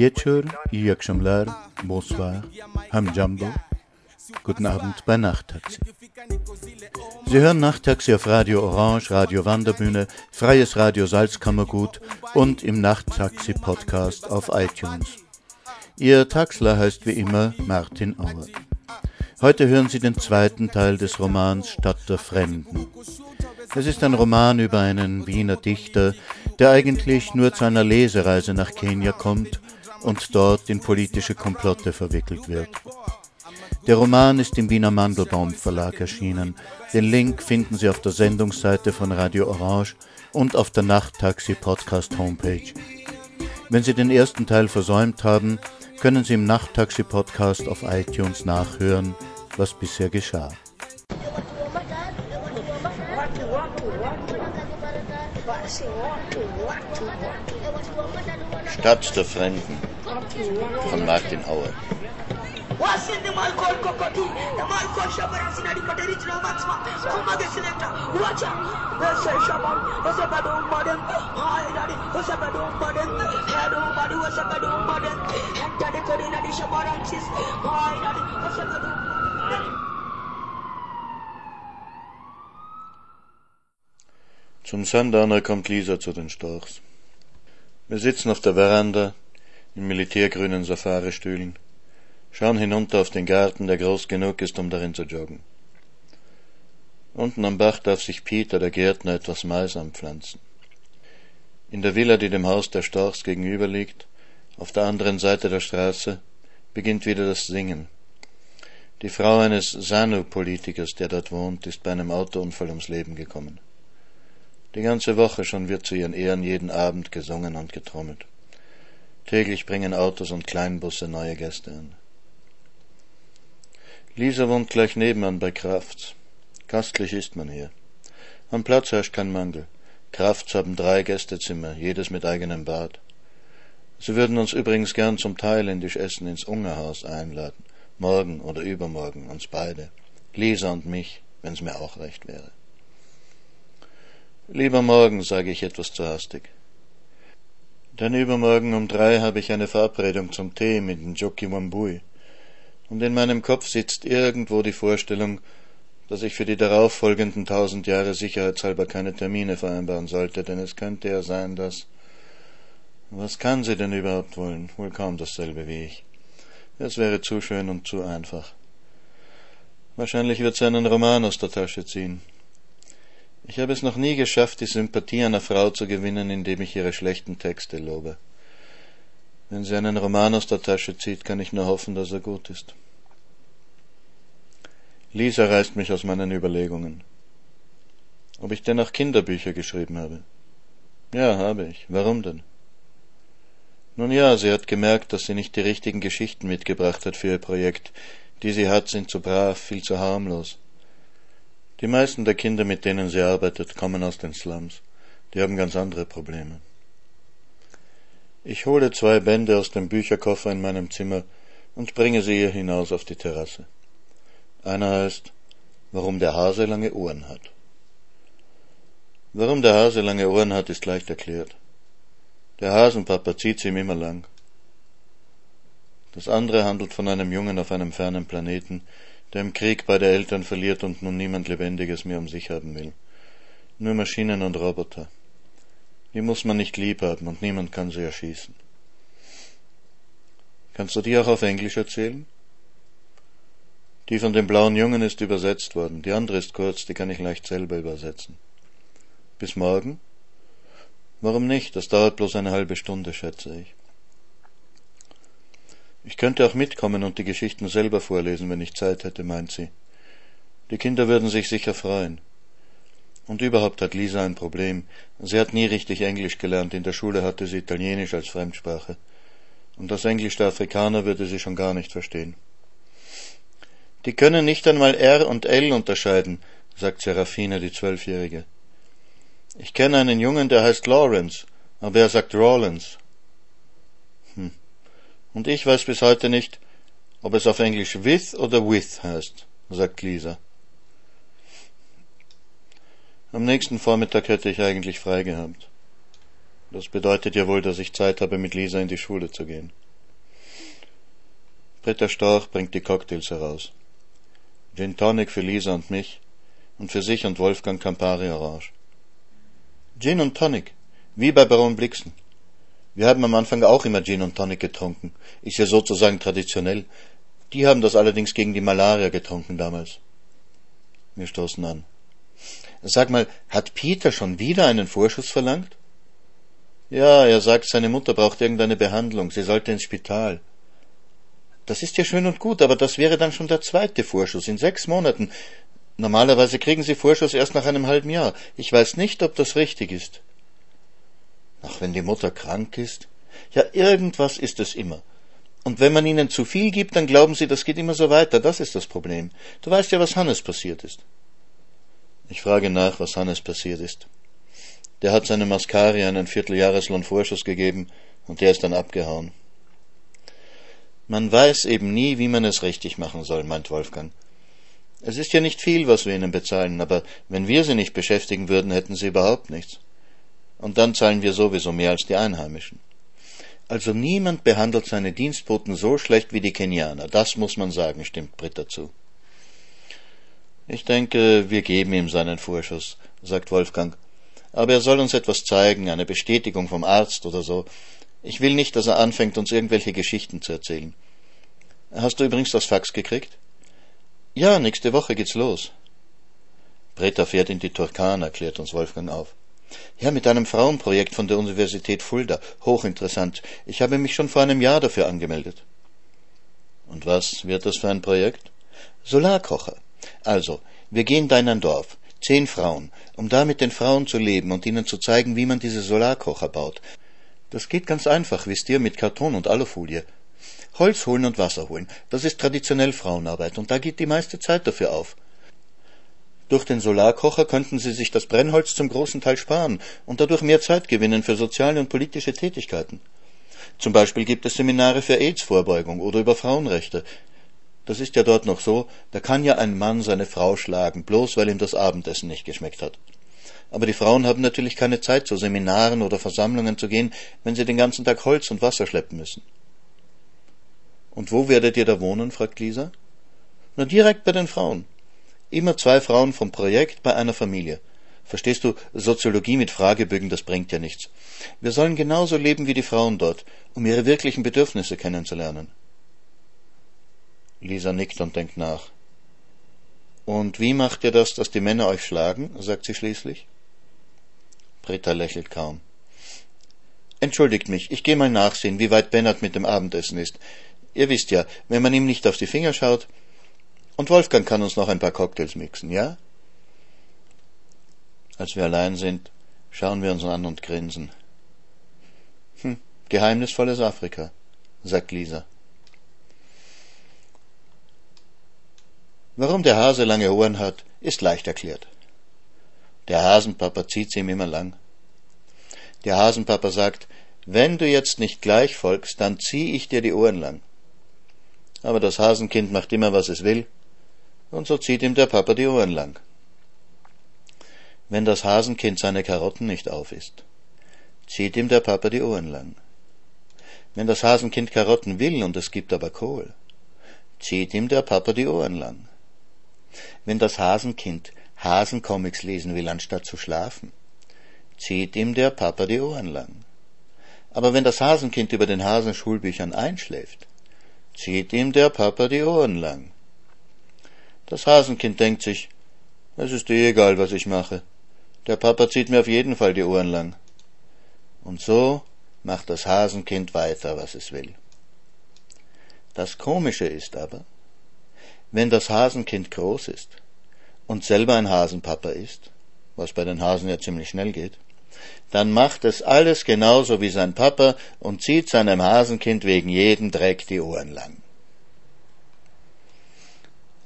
Wieczór i jak bonsoir, ham jumbo. Guten Abend bei Nachttaxi. Sie hören Nachttaxi auf Radio Orange, Radio Wanderbühne, Freies Radio Salzkammergut und im Nachttaxi-Podcast auf iTunes. Ihr Taxler heißt wie immer Martin Auer. Heute hören Sie den zweiten Teil des Romans Stadt der Fremden. Es ist ein Roman über einen Wiener Dichter, der eigentlich nur zu einer Lesereise nach Kenia kommt und dort in politische Komplotte verwickelt wird. Der Roman ist im Wiener Mandelbaum Verlag erschienen. Den Link finden Sie auf der Sendungsseite von Radio Orange und auf der Nachttaxi Podcast Homepage. Wenn Sie den ersten Teil versäumt haben, können Sie im Nachttaxi Podcast auf iTunes nachhören, was bisher geschah. Stadt der Fremden von Martin Auer. Wasn't the Malcolm Kokoti, the Malcolm Shabaran Sinadi Katerich Romaxma, Kuma the Selector, watch out, the Sir Shaban, the Sabado Modern, Hi Daddy, the Sabado Modern, Hado Badu, the Sabado Modern, and Daddy Kodina the Shabaran Sis, Hi Daddy, the Sabado Modern. Zum Sandaner kommt Lisa zu den Storchs. Wir sitzen auf der Veranda in militärgrünen Safaristühlen, schauen hinunter auf den Garten, der groß genug ist, um darin zu joggen. Unten am Bach darf sich Peter, der Gärtner, etwas Mais anpflanzen. In der Villa, die dem Haus der Storchs gegenüber liegt, auf der anderen Seite der Straße, beginnt wieder das Singen. Die Frau eines Sanu-Politikers, der dort wohnt, ist bei einem Autounfall ums Leben gekommen. Die ganze Woche schon wird zu ihren Ehren jeden Abend gesungen und getrommelt. Täglich bringen Autos und Kleinbusse neue Gäste an. Lisa wohnt gleich nebenan bei Krafts. Gastlich ist man hier. Am Platz herrscht kein Mangel. Krafts haben drei Gästezimmer, jedes mit eigenem Bad. Sie würden uns übrigens gern zum thailändisch Essen ins Ungerhaus einladen. Morgen oder übermorgen, uns beide. Lisa und mich, wenn's mir auch recht wäre. Lieber morgen, sage ich etwas zu hastig. Dann übermorgen um drei habe ich eine Verabredung zum Tee mit Njoki Wambui. Und in meinem Kopf sitzt irgendwo die Vorstellung, dass ich für die darauffolgenden tausend Jahre sicherheitshalber keine Termine vereinbaren sollte, denn es könnte ja sein, dass... Was kann sie denn überhaupt wollen? Wohl kaum dasselbe wie ich. Es wäre zu schön und zu einfach. Wahrscheinlich wird sie einen Roman aus der Tasche ziehen. Ich habe es noch nie geschafft, die Sympathie einer Frau zu gewinnen, indem ich ihre schlechten Texte lobe. Wenn sie einen Roman aus der Tasche zieht, kann ich nur hoffen, dass er gut ist. Lisa reißt mich aus meinen Überlegungen. Ob ich denn auch Kinderbücher geschrieben habe? Ja, habe ich. Warum denn? Nun ja, sie hat gemerkt, dass sie nicht die richtigen Geschichten mitgebracht hat für ihr Projekt. Die sie hat, sind zu brav, viel zu harmlos. Die meisten der Kinder, mit denen sie arbeitet, kommen aus den Slums. Die haben ganz andere Probleme. Ich hole zwei Bände aus dem Bücherkoffer in meinem Zimmer und bringe sie ihr hinaus auf die Terrasse. Einer heißt, warum der Hase lange Ohren hat. Warum der Hase lange Ohren hat, ist leicht erklärt. Der Hasenpapa zieht sie ihm immer lang. Das andere handelt von einem Jungen auf einem fernen Planeten, der im Krieg beide Eltern verliert und nun niemand Lebendiges mehr um sich haben will. Nur Maschinen und Roboter. Die muss man nicht lieb haben und niemand kann sie erschießen. Kannst du die auch auf Englisch erzählen? Die von dem blauen Jungen ist übersetzt worden, die andere ist kurz, die kann ich leicht selber übersetzen. Bis morgen? Warum nicht? Das dauert bloß eine halbe Stunde, schätze ich. Ich könnte auch mitkommen und die Geschichten selber vorlesen, wenn ich Zeit hätte, meint sie. Die Kinder würden sich sicher freuen. Und überhaupt hat Lisa ein Problem. Sie hat nie richtig Englisch gelernt, in der Schule hatte sie Italienisch als Fremdsprache. Und das Englisch der Afrikaner würde sie schon gar nicht verstehen. Die können nicht einmal R und L unterscheiden, sagt Serafine, die Zwölfjährige. Ich kenne einen Jungen, der heißt Lawrence, aber er sagt Rawlins. Und ich weiß bis heute nicht, ob es auf Englisch with oder with heißt, sagt Lisa. Am nächsten Vormittag hätte ich eigentlich frei gehabt. Das bedeutet ja wohl, dass ich Zeit habe, mit Lisa in die Schule zu gehen. Britta Storch bringt die Cocktails heraus. Gin Tonic für Lisa und mich und für sich und Wolfgang Campari Orange. Gin und Tonic, wie bei Baron Blixen. Wir haben am Anfang auch immer Gin und Tonic getrunken, ist ja sozusagen traditionell. Die haben das allerdings gegen die Malaria getrunken damals. Wir stoßen an. Sag mal, hat Peter schon wieder einen Vorschuss verlangt? Ja, er sagt, seine Mutter braucht irgendeine Behandlung, sie sollte ins Spital. Das ist ja schön und gut, aber das wäre dann schon der zweite Vorschuss in sechs Monaten. Normalerweise kriegen Sie Vorschuss erst nach einem halben Jahr. Ich weiß nicht, ob das richtig ist. Ach, wenn die Mutter krank ist? Ja, irgendwas ist es immer. Und wenn man ihnen zu viel gibt, dann glauben sie, das geht immer so weiter. Das ist das Problem. Du weißt ja, was Hannes passiert ist. Ich frage nach, was Hannes passiert ist. Der hat seinem Mascari einen Vierteljahreslohn Vorschuss gegeben und der ist dann abgehauen. Man weiß eben nie, wie man es richtig machen soll, meint Wolfgang. Es ist ja nicht viel, was wir ihnen bezahlen, aber wenn wir sie nicht beschäftigen würden, hätten sie überhaupt nichts. Und dann zahlen wir sowieso mehr als die Einheimischen. Also niemand behandelt seine Dienstboten so schlecht wie die Kenianer, das muss man sagen, stimmt Britt dazu. Ich denke, wir geben ihm seinen Vorschuss, sagt Wolfgang. Aber er soll uns etwas zeigen, eine Bestätigung vom Arzt oder so. Ich will nicht, dass er anfängt, uns irgendwelche Geschichten zu erzählen. Hast du übrigens das Fax gekriegt? Ja, nächste Woche geht's los. Britta fährt in die Turkana, erklärt uns Wolfgang auf. Ja, mit einem Frauenprojekt von der Universität Fulda. Hochinteressant. Ich habe mich schon vor einem Jahr dafür angemeldet. Und was wird das für ein Projekt? Solarkocher. Also, wir gehen da in ein Dorf. Zehn Frauen, um da mit den Frauen zu leben und ihnen zu zeigen, wie man diese Solarkocher baut. Das geht ganz einfach, wisst ihr, mit Karton und Alufolie. Holz holen und Wasser holen, das ist traditionell Frauenarbeit und da geht die meiste Zeit dafür auf. Durch den Solarkocher könnten sie sich das Brennholz zum großen Teil sparen und dadurch mehr Zeit gewinnen für soziale und politische Tätigkeiten. Zum Beispiel gibt es Seminare für AIDS-Vorbeugung oder über Frauenrechte. Das ist ja dort noch so, da kann ja ein Mann seine Frau schlagen, bloß weil ihm das Abendessen nicht geschmeckt hat. Aber die Frauen haben natürlich keine Zeit, zu Seminaren oder Versammlungen zu gehen, wenn sie den ganzen Tag Holz und Wasser schleppen müssen. Und wo werdet ihr da wohnen? fragt Lisa. Na, direkt bei den Frauen. Immer zwei Frauen vom Projekt bei einer Familie. Verstehst du, Soziologie mit Fragebögen, das bringt ja nichts. Wir sollen genauso leben wie die Frauen dort, um ihre wirklichen Bedürfnisse kennenzulernen. Lisa nickt und denkt nach. Und wie macht ihr das, dass die Männer euch schlagen? sagt sie schließlich. Britta lächelt kaum. Entschuldigt mich, ich gehe mal nachsehen, wie weit Bennert mit dem Abendessen ist. Ihr wisst ja, wenn man ihm nicht auf die Finger schaut. Und Wolfgang kann uns noch ein paar Cocktails mixen, ja? Als wir allein sind, schauen wir uns an und grinsen. Hm, geheimnisvolles Afrika, sagt Lisa. Warum der Hase lange Ohren hat, ist leicht erklärt. Der Hasenpapa zieht sie ihm immer lang. Der Hasenpapa sagt, wenn du jetzt nicht gleich folgst, dann zieh ich dir die Ohren lang. Aber das Hasenkind macht immer, was es will, und so zieht ihm der Papa die Ohren lang wenn das Hasenkind seine Karotten nicht aufisst. Zieht ihm der Papa die Ohren lang. Wenn das Hasenkind Karotten will und es gibt aber Kohl, zieht ihm der Papa die Ohren lang. Wenn das Hasenkind Hasencomics lesen will, anstatt zu schlafen, zieht ihm der Papa die Ohren lang. Aber wenn das Hasenkind über den Hasenschulbüchern einschläft, zieht ihm der Papa die Ohren lang. Das Hasenkind denkt sich, es ist eh egal, was ich mache. Der Papa zieht mir auf jeden Fall die Ohren lang. Und so macht das Hasenkind weiter, was es will. Das Komische ist aber, wenn das Hasenkind groß ist und selber ein Hasenpapa ist, was bei den Hasen ja ziemlich schnell geht, dann macht es alles genauso wie sein Papa und zieht seinem Hasenkind wegen jedem Dreck die Ohren lang.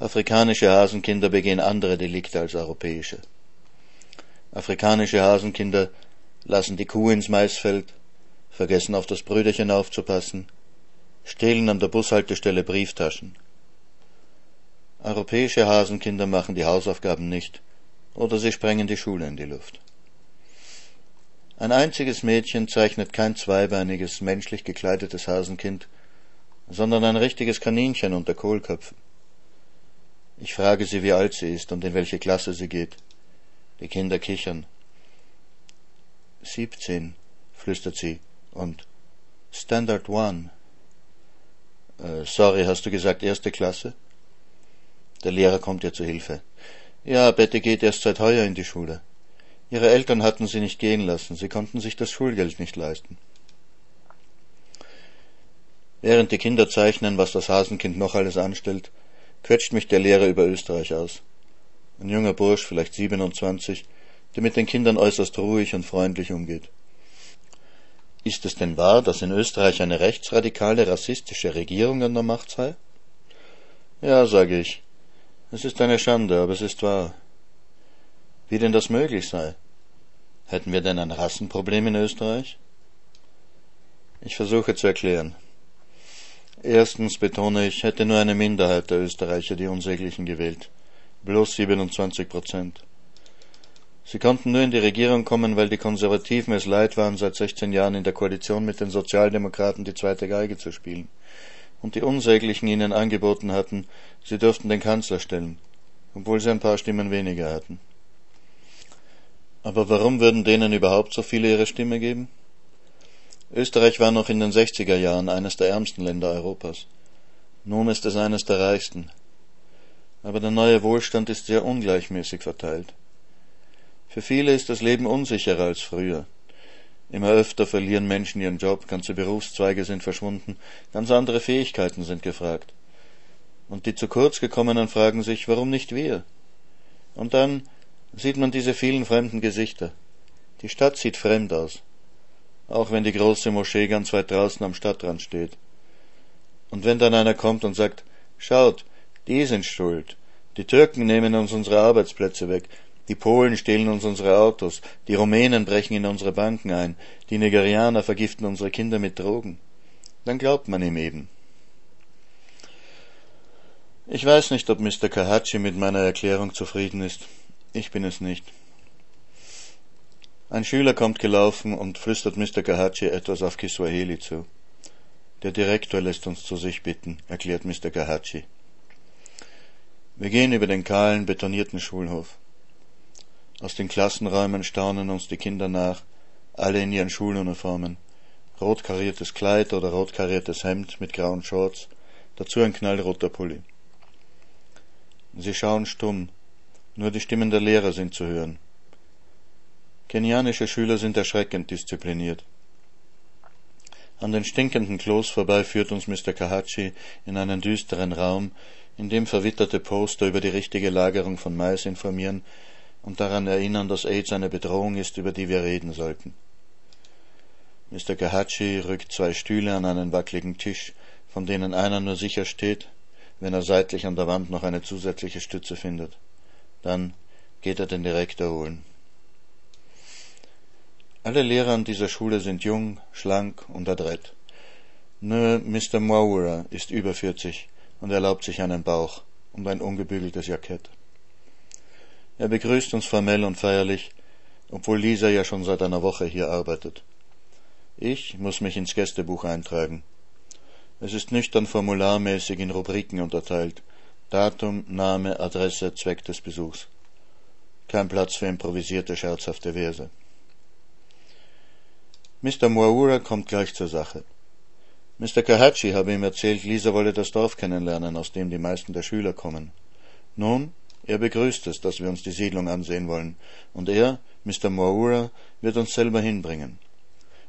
Afrikanische Hasenkinder begehen andere Delikte als europäische. Afrikanische Hasenkinder lassen die Kuh ins Maisfeld, vergessen auf das Brüderchen aufzupassen, stehlen an der Bushaltestelle Brieftaschen. Europäische Hasenkinder machen die Hausaufgaben nicht oder sie sprengen die Schule in die Luft. Ein einziges Mädchen zeichnet kein zweibeiniges, menschlich gekleidetes Hasenkind, sondern ein richtiges Kaninchen unter Kohlköpfen. Ich frage sie, wie alt sie ist und in welche Klasse sie geht. Die Kinder kichern. Siebzehn, flüstert sie, und Standard One. Äh, sorry, hast du gesagt erste Klasse? Der Lehrer kommt ihr zu Hilfe. Ja, Betty geht erst seit heuer in die Schule. Ihre Eltern hatten sie nicht gehen lassen, sie konnten sich das Schulgeld nicht leisten. Während die Kinder zeichnen, was das Hasenkind noch alles anstellt, quetscht mich der Lehrer über Österreich aus ein junger Bursch, vielleicht 27, der mit den Kindern äußerst ruhig und freundlich umgeht. Ist es denn wahr, dass in Österreich eine rechtsradikale, rassistische Regierung an der Macht sei? Ja, sage ich. Es ist eine Schande, aber es ist wahr. Wie denn das möglich sei? Hätten wir denn ein Rassenproblem in Österreich? Ich versuche zu erklären. Erstens betone ich, hätte nur eine Minderheit der Österreicher die Unsäglichen gewählt bloß 27 Prozent. Sie konnten nur in die Regierung kommen, weil die Konservativen es leid waren, seit 16 Jahren in der Koalition mit den Sozialdemokraten die zweite Geige zu spielen. Und die Unsäglichen ihnen angeboten hatten, sie dürften den Kanzler stellen, obwohl sie ein paar Stimmen weniger hatten. Aber warum würden denen überhaupt so viele ihre Stimme geben? Österreich war noch in den 60er Jahren eines der ärmsten Länder Europas. Nun ist es eines der reichsten aber der neue Wohlstand ist sehr ungleichmäßig verteilt. Für viele ist das Leben unsicherer als früher. Immer öfter verlieren Menschen ihren Job, ganze Berufszweige sind verschwunden, ganz andere Fähigkeiten sind gefragt. Und die zu kurz gekommenen fragen sich, warum nicht wir? Und dann sieht man diese vielen fremden Gesichter. Die Stadt sieht fremd aus, auch wenn die große Moschee ganz weit draußen am Stadtrand steht. Und wenn dann einer kommt und sagt, schaut, die sind schuld. Die Türken nehmen uns unsere Arbeitsplätze weg. Die Polen stehlen uns unsere Autos. Die Rumänen brechen in unsere Banken ein. Die Nigerianer vergiften unsere Kinder mit Drogen. Dann glaubt man ihm eben. Ich weiß nicht, ob Mr. Kahachi mit meiner Erklärung zufrieden ist. Ich bin es nicht. Ein Schüler kommt gelaufen und flüstert Mr. Kahachi etwas auf Kiswahili zu. Der Direktor lässt uns zu sich bitten, erklärt Mr. Kahachi. Wir gehen über den kahlen, betonierten Schulhof. Aus den Klassenräumen staunen uns die Kinder nach, alle in ihren Schuluniformen. Rot kariertes Kleid oder rot kariertes Hemd mit grauen Shorts, dazu ein knallroter Pulli. Sie schauen stumm, nur die Stimmen der Lehrer sind zu hören. Kenianische Schüler sind erschreckend diszipliniert. An den stinkenden Klos vorbei führt uns Mr. Kahachi in einen düsteren Raum, in dem verwitterte Poster über die richtige Lagerung von Mais informieren und daran erinnern, dass AIDS eine Bedrohung ist, über die wir reden sollten. Mr. Kahachi rückt zwei Stühle an einen wackeligen Tisch, von denen einer nur sicher steht, wenn er seitlich an der Wand noch eine zusätzliche Stütze findet. Dann geht er den Direktor holen. Alle Lehrer an dieser Schule sind jung, schlank und adrett. Nur Mr. Maurer ist über vierzig und erlaubt sich einen Bauch und ein ungebügeltes Jackett. Er begrüßt uns formell und feierlich, obwohl Lisa ja schon seit einer Woche hier arbeitet. Ich muss mich ins Gästebuch eintragen. Es ist nüchtern formularmäßig in Rubriken unterteilt. Datum, Name, Adresse, Zweck des Besuchs. Kein Platz für improvisierte, scherzhafte Verse. Mr. Moaura kommt gleich zur Sache. Mr. Kahachi habe ihm erzählt, Lisa wolle das Dorf kennenlernen, aus dem die meisten der Schüler kommen. Nun, er begrüßt es, dass wir uns die Siedlung ansehen wollen, und er, Mr. Moaura, wird uns selber hinbringen.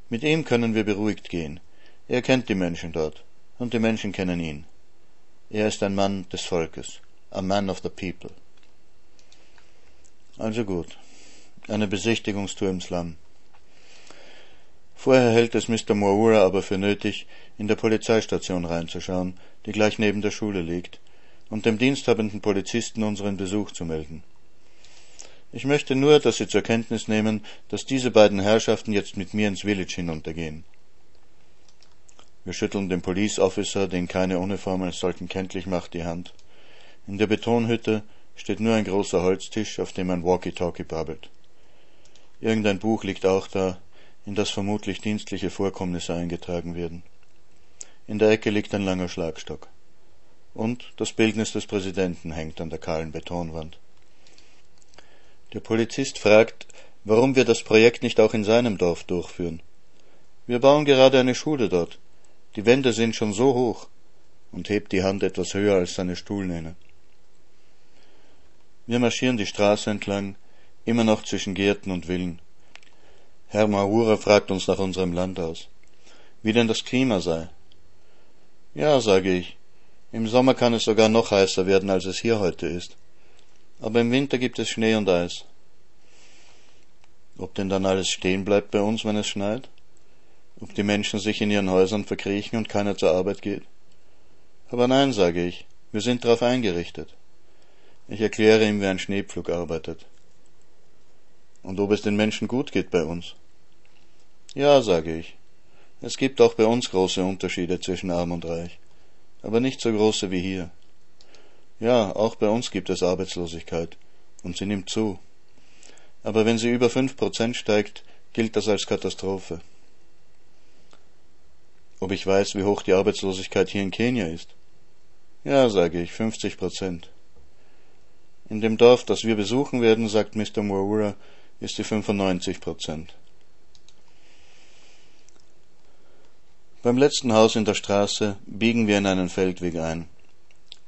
Mit ihm können wir beruhigt gehen. Er kennt die Menschen dort, und die Menschen kennen ihn. Er ist ein Mann des Volkes, a man of the people. Also gut, eine Besichtigungstour im Slum. Vorher hält es Mr. Moura aber für nötig, in der Polizeistation reinzuschauen, die gleich neben der Schule liegt, und dem diensthabenden Polizisten unseren Besuch zu melden. Ich möchte nur, dass Sie zur Kenntnis nehmen, dass diese beiden Herrschaften jetzt mit mir ins Village hinuntergehen. Wir schütteln dem Police Officer, den keine Uniform als solchen kenntlich macht, die Hand. In der Betonhütte steht nur ein großer Holztisch, auf dem ein Walkie-Talkie babbelt. Irgendein Buch liegt auch da, in das vermutlich dienstliche Vorkommnisse eingetragen werden. In der Ecke liegt ein langer Schlagstock. Und das Bildnis des Präsidenten hängt an der kahlen Betonwand. Der Polizist fragt, warum wir das Projekt nicht auch in seinem Dorf durchführen. Wir bauen gerade eine Schule dort. Die Wände sind schon so hoch und hebt die Hand etwas höher als seine Stuhlnehne. Wir marschieren die Straße entlang, immer noch zwischen Gärten und Villen. Herr Mahura fragt uns nach unserem Land aus. Wie denn das Klima sei. Ja, sage ich. Im Sommer kann es sogar noch heißer werden, als es hier heute ist. Aber im Winter gibt es Schnee und Eis. Ob denn dann alles stehen bleibt bei uns, wenn es schneit? Ob die Menschen sich in ihren Häusern verkriechen und keiner zur Arbeit geht? Aber nein, sage ich, wir sind darauf eingerichtet. Ich erkläre ihm, wie ein Schneepflug arbeitet und ob es den Menschen gut geht bei uns. Ja, sage ich. Es gibt auch bei uns große Unterschiede zwischen arm und reich, aber nicht so große wie hier. Ja, auch bei uns gibt es Arbeitslosigkeit, und sie nimmt zu. Aber wenn sie über fünf Prozent steigt, gilt das als Katastrophe. Ob ich weiß, wie hoch die Arbeitslosigkeit hier in Kenia ist? Ja, sage ich, 50 Prozent. In dem Dorf, das wir besuchen werden, sagt Mr. Moura, ist die 95 Prozent. Beim letzten Haus in der Straße biegen wir in einen Feldweg ein.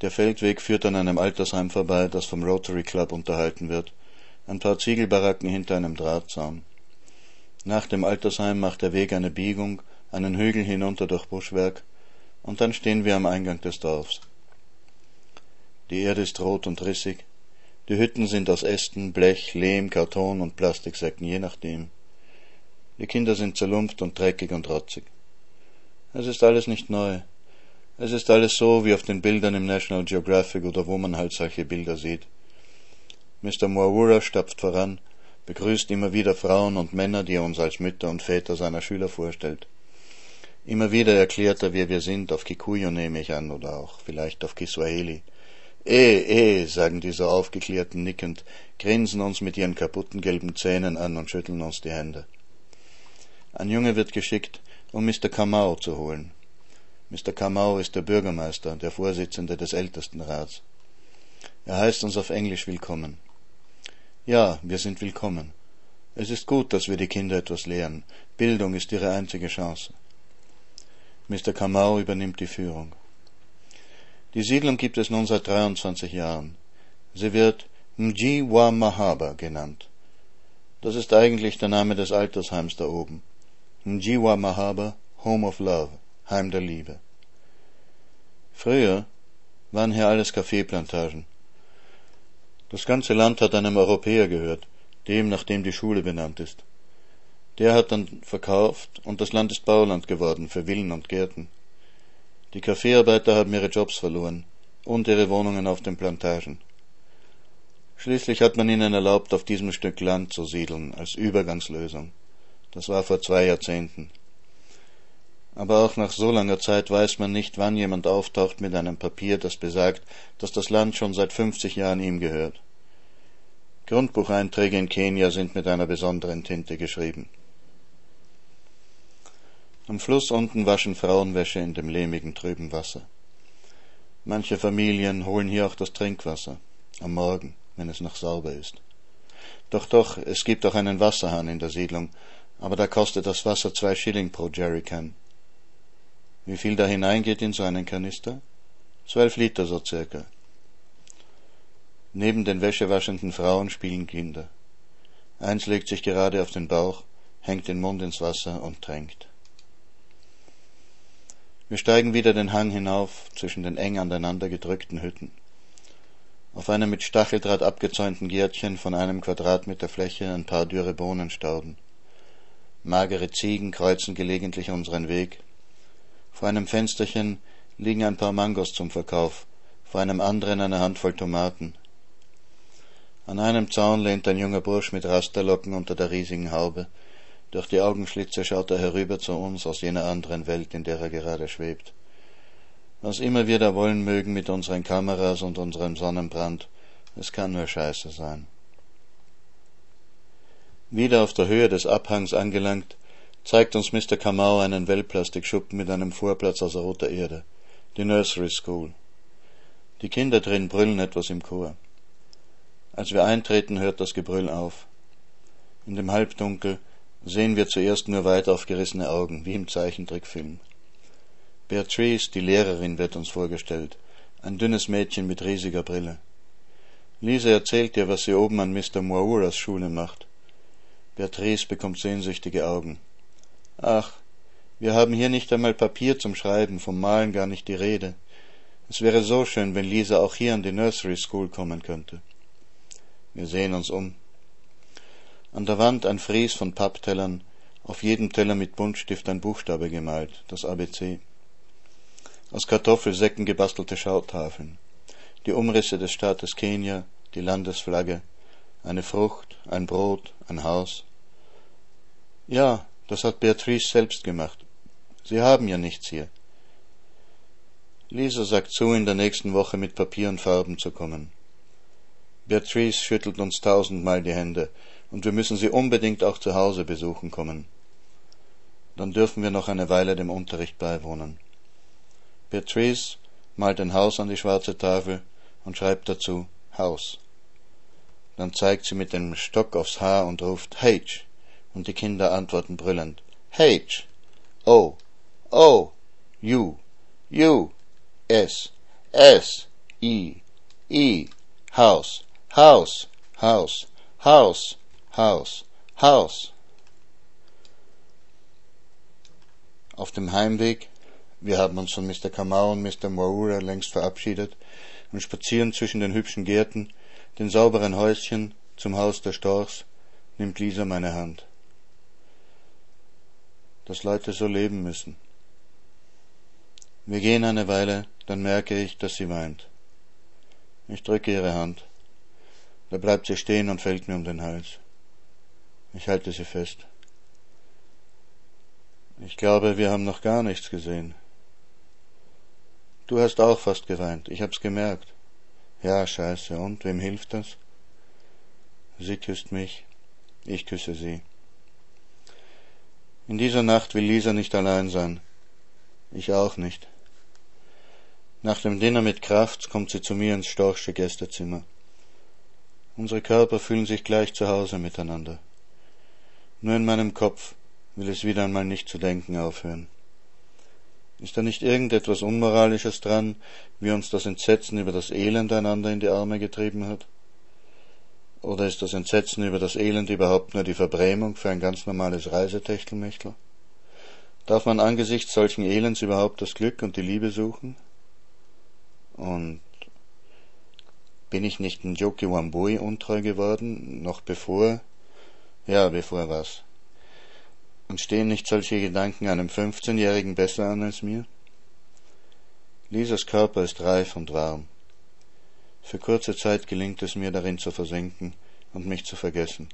Der Feldweg führt an einem Altersheim vorbei, das vom Rotary Club unterhalten wird, ein paar Ziegelbaracken hinter einem Drahtzaun. Nach dem Altersheim macht der Weg eine Biegung, einen Hügel hinunter durch Buschwerk, und dann stehen wir am Eingang des Dorfs. Die Erde ist rot und rissig, die Hütten sind aus Ästen, Blech, Lehm, Karton und Plastiksäcken, je nachdem. Die Kinder sind zerlumpft und dreckig und rotzig. Es ist alles nicht neu. Es ist alles so wie auf den Bildern im National Geographic oder wo man halt solche Bilder sieht. Mr. Moawura stapft voran, begrüßt immer wieder Frauen und Männer, die er uns als Mütter und Väter seiner Schüler vorstellt. Immer wieder erklärt er, wer wir sind, auf Kikuyu nehme ich an, oder auch vielleicht auf Kiswahili. Eh, eh, sagen die so aufgeklärten nickend, grinsen uns mit ihren kaputten gelben Zähnen an und schütteln uns die Hände. Ein Junge wird geschickt, um Mr. Kamau zu holen. Mr. Kamau ist der Bürgermeister, der Vorsitzende des Ältestenrats. Er heißt uns auf Englisch willkommen. Ja, wir sind willkommen. Es ist gut, dass wir die Kinder etwas lehren. Bildung ist ihre einzige Chance. Mr. Kamau übernimmt die Führung. Die Siedlung gibt es nun seit 23 Jahren. Sie wird Mjiwa Mahaba genannt. Das ist eigentlich der Name des Altersheims da oben. Mjiwa Mahaba, Home of Love, Heim der Liebe. Früher waren hier alles Kaffeeplantagen. Das ganze Land hat einem Europäer gehört, dem, nach dem die Schule benannt ist. Der hat dann verkauft und das Land ist Bauland geworden für Villen und Gärten. Die Kaffeearbeiter haben ihre Jobs verloren und ihre Wohnungen auf den Plantagen. Schließlich hat man ihnen erlaubt, auf diesem Stück Land zu siedeln, als Übergangslösung. Das war vor zwei Jahrzehnten. Aber auch nach so langer Zeit weiß man nicht, wann jemand auftaucht mit einem Papier, das besagt, dass das Land schon seit 50 Jahren ihm gehört. Grundbucheinträge in Kenia sind mit einer besonderen Tinte geschrieben. Am Fluss unten waschen Frauenwäsche in dem lehmigen, trüben Wasser. Manche Familien holen hier auch das Trinkwasser, am Morgen, wenn es noch sauber ist. Doch, doch, es gibt auch einen Wasserhahn in der Siedlung, aber da kostet das Wasser zwei Schilling pro Jerrycan. Wie viel da hineingeht in so einen Kanister? Zwölf Liter so circa. Neben den wäschewaschenden Frauen spielen Kinder. Eins legt sich gerade auf den Bauch, hängt den Mund ins Wasser und tränkt. Wir steigen wieder den Hang hinauf zwischen den eng aneinander gedrückten Hütten. Auf einem mit Stacheldraht abgezäunten Gärtchen von einem Quadratmeter Fläche ein paar dürre Bohnenstauden. Magere Ziegen kreuzen gelegentlich unseren Weg. Vor einem Fensterchen liegen ein paar Mangos zum Verkauf, vor einem anderen eine Handvoll Tomaten. An einem Zaun lehnt ein junger Bursch mit Rasterlocken unter der riesigen Haube, durch die Augenschlitze schaut er herüber zu uns aus jener anderen Welt, in der er gerade schwebt. Was immer wir da wollen mögen mit unseren Kameras und unserem Sonnenbrand, es kann nur Scheiße sein. Wieder auf der Höhe des Abhangs angelangt, zeigt uns Mr. Kamau einen Wellplastikschuppen mit einem Vorplatz aus roter Erde, die Nursery School. Die Kinder drin brüllen etwas im Chor. Als wir eintreten, hört das Gebrüll auf. In dem Halbdunkel sehen wir zuerst nur weit aufgerissene Augen, wie im Zeichentrickfilm. Beatrice, die Lehrerin, wird uns vorgestellt, ein dünnes Mädchen mit riesiger Brille. Lisa erzählt ihr, was sie oben an Mr. Moauras Schule macht. Beatrice bekommt sehnsüchtige Augen. Ach, wir haben hier nicht einmal Papier zum Schreiben, vom Malen gar nicht die Rede. Es wäre so schön, wenn Lisa auch hier an die Nursery School kommen könnte. Wir sehen uns um. An der Wand ein Fries von Papptellern, auf jedem Teller mit Buntstift ein Buchstabe gemalt, das ABC. Aus Kartoffelsäcken gebastelte Schautafeln, die Umrisse des Staates Kenia, die Landesflagge, eine Frucht, ein Brot, ein Haus. Ja, das hat Beatrice selbst gemacht. Sie haben ja nichts hier. Lisa sagt zu, in der nächsten Woche mit Papier und Farben zu kommen. Beatrice schüttelt uns tausendmal die Hände, und wir müssen sie unbedingt auch zu Hause besuchen kommen. Dann dürfen wir noch eine Weile dem Unterricht beiwohnen. Beatrice malt ein Haus an die schwarze Tafel und schreibt dazu Haus. Dann zeigt sie mit dem Stock aufs Haar und ruft H, und die Kinder antworten brüllend. H, O, O, U, U, S, S, I, I, House, House, House, House, Haus, Haus. Auf dem Heimweg, wir haben uns von Mr. Kamau und Mr. Moura längst verabschiedet und spazieren zwischen den hübschen Gärten, den sauberen Häuschen zum Haus der Storchs, nimmt Lisa meine Hand. Dass Leute so leben müssen. Wir gehen eine Weile, dann merke ich, dass sie weint. Ich drücke ihre Hand. Da bleibt sie stehen und fällt mir um den Hals. Ich halte sie fest. Ich glaube, wir haben noch gar nichts gesehen. Du hast auch fast geweint, ich hab's gemerkt. Ja, scheiße, und wem hilft das? Sie küsst mich, ich küsse sie. In dieser Nacht will Lisa nicht allein sein. Ich auch nicht. Nach dem Dinner mit Kraft kommt sie zu mir ins Storchsche Gästezimmer. Unsere Körper fühlen sich gleich zu Hause miteinander. Nur in meinem Kopf will es wieder einmal nicht zu denken aufhören. Ist da nicht irgendetwas Unmoralisches dran, wie uns das Entsetzen über das Elend einander in die Arme getrieben hat? Oder ist das Entsetzen über das Elend überhaupt nur die Verbrämung für ein ganz normales Reisetechtelmechtel? Darf man angesichts solchen Elends überhaupt das Glück und die Liebe suchen? Und bin ich nicht in Joki Wambui untreu geworden, noch bevor? Ja, bevor was? Und stehen nicht solche Gedanken einem 15-Jährigen besser an als mir? Lisas Körper ist reif und warm. Für kurze Zeit gelingt es mir darin zu versinken und mich zu vergessen.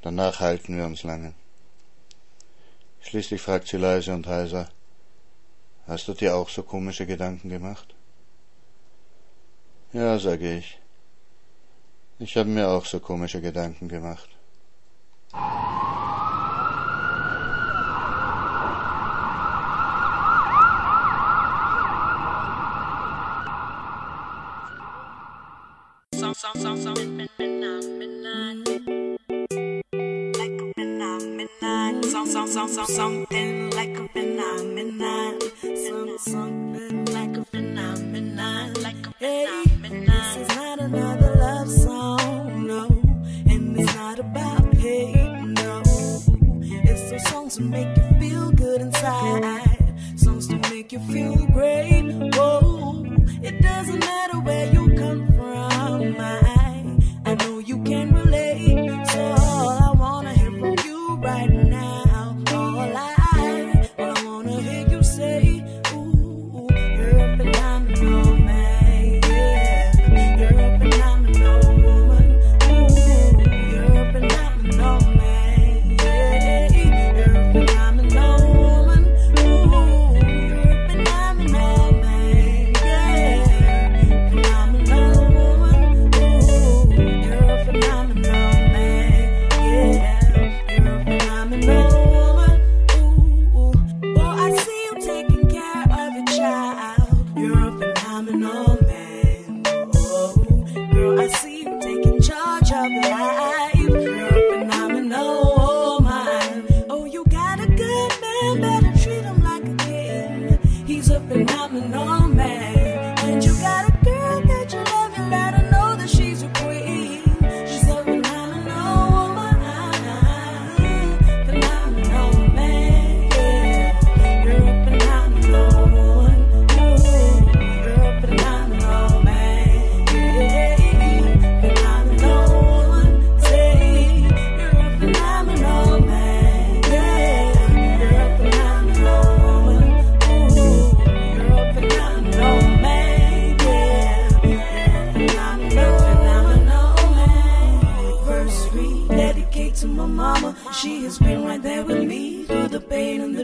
Danach halten wir uns lange. Schließlich fragt sie leise und heiser, Hast du dir auch so komische Gedanken gemacht? Ja, sage ich. Ich habe mir auch so komische Gedanken gemacht. Some, some, some, some, something like a phenomenon. Some, something like a phenomenon. Like a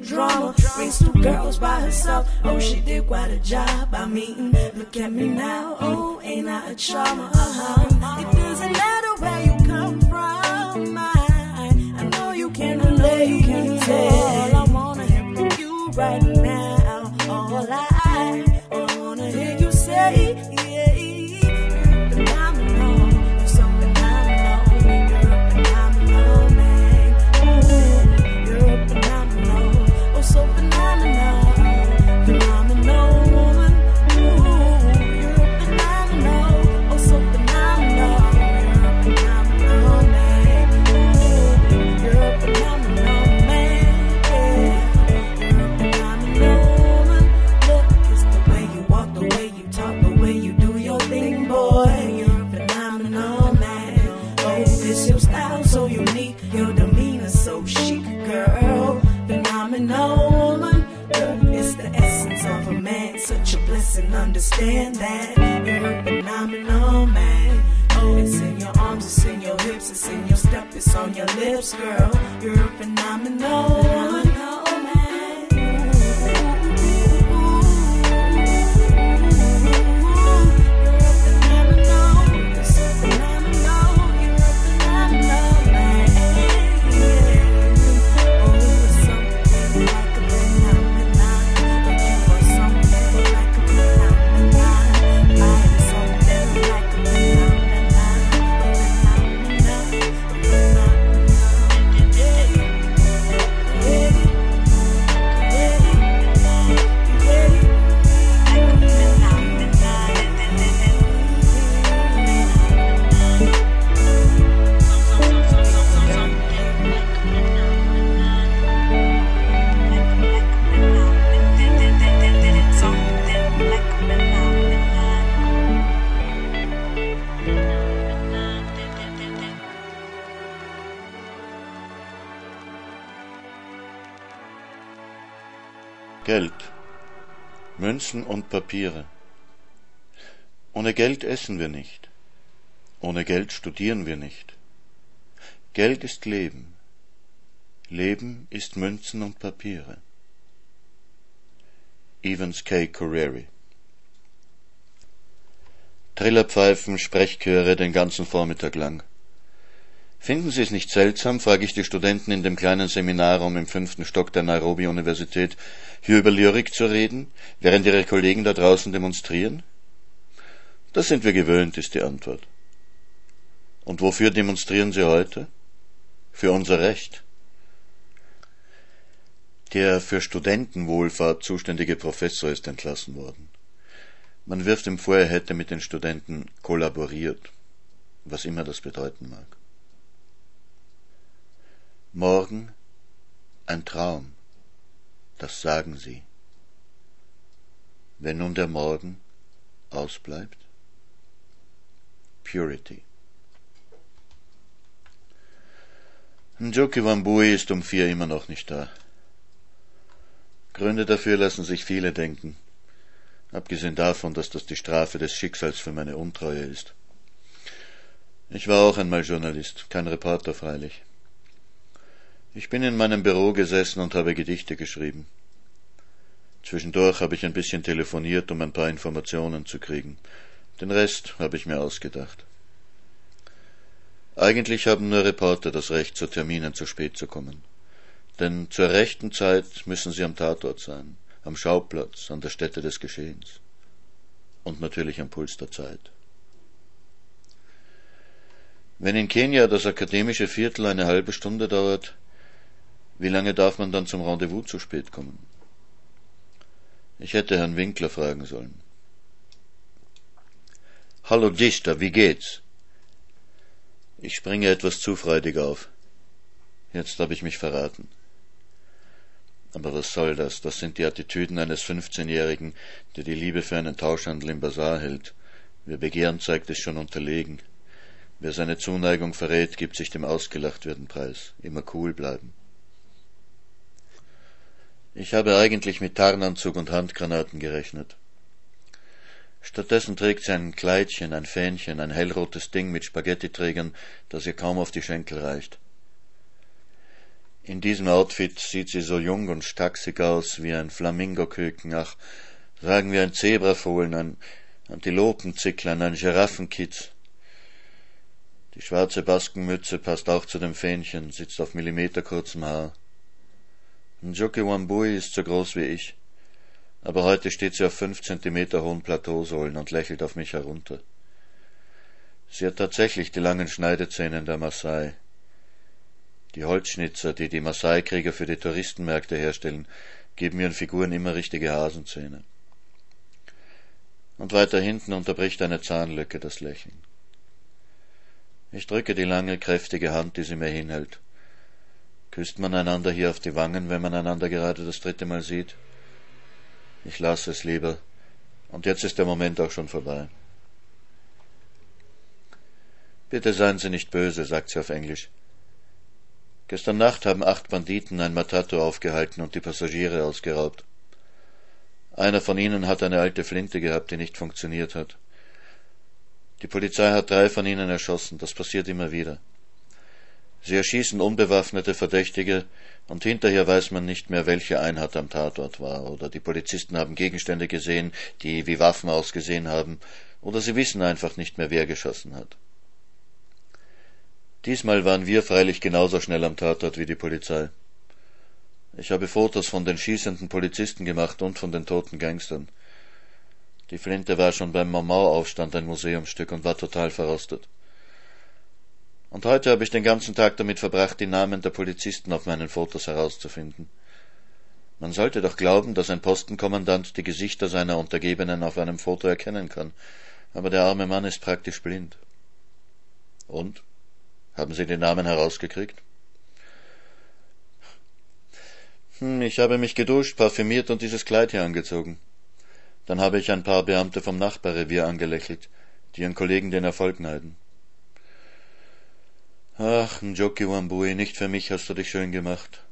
drama. Raised two girls by herself. Oh, she did quite a job. I mean, look at me now. Oh, ain't I a charmer? Uh-huh. It doesn't matter Münzen und Papiere. Ohne Geld essen wir nicht. Ohne Geld studieren wir nicht. Geld ist Leben. Leben ist Münzen und Papiere. Evans K. Correri Trillerpfeifen, Sprechchöre den ganzen Vormittag lang. Finden Sie es nicht seltsam, frage ich die Studenten in dem kleinen Seminarraum im fünften Stock der Nairobi-Universität, hier über Lyrik zu reden, während Ihre Kollegen da draußen demonstrieren? Das sind wir gewöhnt, ist die Antwort. Und wofür demonstrieren Sie heute? Für unser Recht. Der für Studentenwohlfahrt zuständige Professor ist entlassen worden. Man wirft ihm vor, er hätte mit den Studenten kollaboriert, was immer das bedeuten mag. Morgen ein Traum, das sagen sie. Wenn nun der Morgen ausbleibt? Purity. Njoki Wambui ist um vier immer noch nicht da. Gründe dafür lassen sich viele denken, abgesehen davon, dass das die Strafe des Schicksals für meine Untreue ist. Ich war auch einmal Journalist, kein Reporter freilich. Ich bin in meinem Büro gesessen und habe Gedichte geschrieben. Zwischendurch habe ich ein bisschen telefoniert, um ein paar Informationen zu kriegen. Den Rest habe ich mir ausgedacht. Eigentlich haben nur Reporter das Recht, zu Terminen zu spät zu kommen. Denn zur rechten Zeit müssen sie am Tatort sein, am Schauplatz, an der Stätte des Geschehens. Und natürlich am Puls der Zeit. Wenn in Kenia das akademische Viertel eine halbe Stunde dauert, wie lange darf man dann zum Rendezvous zu spät kommen? Ich hätte Herrn Winkler fragen sollen. Hallo Dichter, wie geht's? Ich springe etwas zu freudig auf. Jetzt habe ich mich verraten. Aber was soll das? Das sind die Attitüden eines Fünfzehnjährigen, der die Liebe für einen Tauschhandel im Bazar hält. Wer Begehren zeigt, ist schon unterlegen. Wer seine Zuneigung verrät, gibt sich dem ausgelacht werden preis. Immer cool bleiben. Ich habe eigentlich mit Tarnanzug und Handgranaten gerechnet. Stattdessen trägt sie ein Kleidchen, ein Fähnchen, ein hellrotes Ding mit Spaghettiträgern, das ihr kaum auf die Schenkel reicht. In diesem Outfit sieht sie so jung und stachsig aus wie ein Flamingoköken, ach, sagen wir ein Zebrafohlen, ein Antilopenzicklein, ein Giraffenkitz. Die schwarze Baskenmütze passt auch zu dem Fähnchen, sitzt auf millimeterkurzem Haar. Njoki Wambui ist so groß wie ich, aber heute steht sie auf fünf Zentimeter hohen Plateausohlen und lächelt auf mich herunter. Sie hat tatsächlich die langen Schneidezähne der Maasai. Die Holzschnitzer, die die Maasai-Krieger für die Touristenmärkte herstellen, geben ihren Figuren immer richtige Hasenzähne. Und weiter hinten unterbricht eine Zahnlücke das Lächeln. Ich drücke die lange, kräftige Hand, die sie mir hinhält. Küsst man einander hier auf die Wangen, wenn man einander gerade das dritte Mal sieht? Ich lasse es lieber. Und jetzt ist der Moment auch schon vorbei. Bitte seien Sie nicht böse, sagt sie auf Englisch. Gestern Nacht haben acht Banditen ein Matato aufgehalten und die Passagiere ausgeraubt. Einer von ihnen hat eine alte Flinte gehabt, die nicht funktioniert hat. Die Polizei hat drei von ihnen erschossen, das passiert immer wieder. Sie erschießen unbewaffnete Verdächtige und hinterher weiß man nicht mehr, welche Einheit am Tatort war, oder die Polizisten haben Gegenstände gesehen, die wie Waffen ausgesehen haben, oder sie wissen einfach nicht mehr, wer geschossen hat. Diesmal waren wir freilich genauso schnell am Tatort wie die Polizei. Ich habe Fotos von den schießenden Polizisten gemacht und von den toten Gangstern. Die Flinte war schon beim Mamau-Aufstand ein Museumsstück und war total verrostet. Und heute habe ich den ganzen Tag damit verbracht, die Namen der Polizisten auf meinen Fotos herauszufinden. Man sollte doch glauben, dass ein Postenkommandant die Gesichter seiner Untergebenen auf einem Foto erkennen kann, aber der arme Mann ist praktisch blind. Und? Haben Sie die Namen herausgekriegt? Hm, ich habe mich geduscht, parfümiert und dieses Kleid hier angezogen. Dann habe ich ein paar Beamte vom Nachbarrevier angelächelt, die ihren Kollegen den Erfolg neiden. Ach, Njoki Wambui, nicht für mich hast du dich schön gemacht.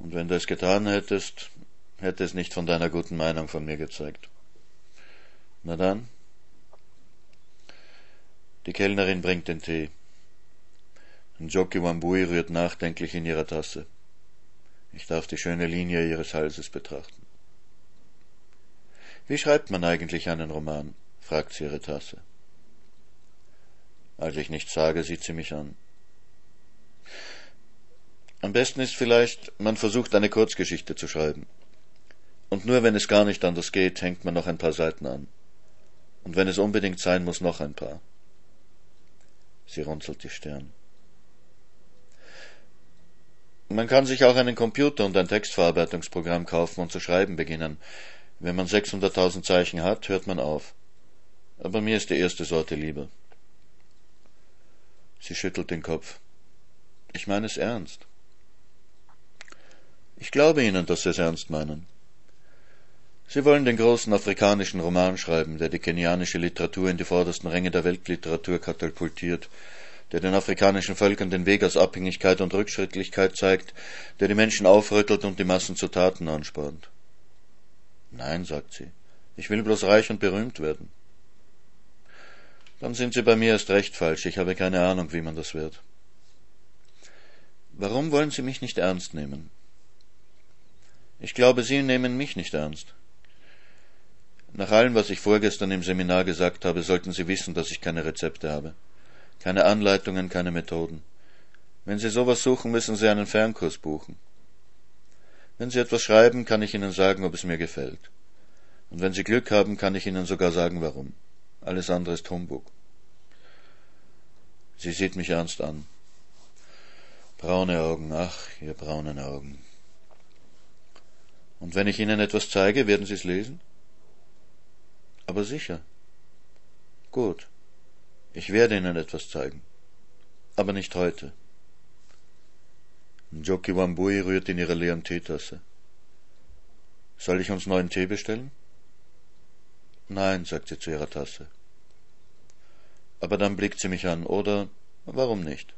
Und wenn du es getan hättest, hätte es nicht von deiner guten Meinung von mir gezeigt. Na dann. Die Kellnerin bringt den Tee. Njoki Wambui rührt nachdenklich in ihrer Tasse. Ich darf die schöne Linie ihres Halses betrachten. Wie schreibt man eigentlich einen Roman? fragt sie ihre Tasse. Als ich nichts sage, sieht sie mich an. Am besten ist vielleicht, man versucht eine Kurzgeschichte zu schreiben. Und nur wenn es gar nicht anders geht, hängt man noch ein paar Seiten an. Und wenn es unbedingt sein muss, noch ein paar. Sie runzelt die Stirn. Man kann sich auch einen Computer und ein Textverarbeitungsprogramm kaufen und zu schreiben beginnen. Wenn man 600.000 Zeichen hat, hört man auf. Aber mir ist die erste Sorte lieber. Sie schüttelt den Kopf. Ich meine es ernst. Ich glaube Ihnen, dass Sie es ernst meinen. Sie wollen den großen afrikanischen Roman schreiben, der die kenianische Literatur in die vordersten Ränge der Weltliteratur katapultiert, der den afrikanischen Völkern den Weg aus Abhängigkeit und Rückschrittlichkeit zeigt, der die Menschen aufrüttelt und die Massen zu Taten anspornt. Nein, sagt sie, ich will bloß reich und berühmt werden. Dann sind Sie bei mir erst recht falsch, ich habe keine Ahnung, wie man das wird. Warum wollen Sie mich nicht ernst nehmen? Ich glaube, Sie nehmen mich nicht ernst. Nach allem, was ich vorgestern im Seminar gesagt habe, sollten Sie wissen, dass ich keine Rezepte habe. Keine Anleitungen, keine Methoden. Wenn Sie sowas suchen, müssen Sie einen Fernkurs buchen. Wenn Sie etwas schreiben, kann ich Ihnen sagen, ob es mir gefällt. Und wenn Sie Glück haben, kann ich Ihnen sogar sagen, warum. Alles andere ist Humbug. Sie sieht mich ernst an. Braune Augen, ach, ihr braunen Augen. Und wenn ich Ihnen etwas zeige, werden Sie es lesen? Aber sicher. Gut. Ich werde Ihnen etwas zeigen. Aber nicht heute. Njoki Wambui rührt in ihrer leeren Teetasse. Soll ich uns neuen Tee bestellen? Nein, sagt sie zu ihrer Tasse. Aber dann blickt sie mich an, oder warum nicht?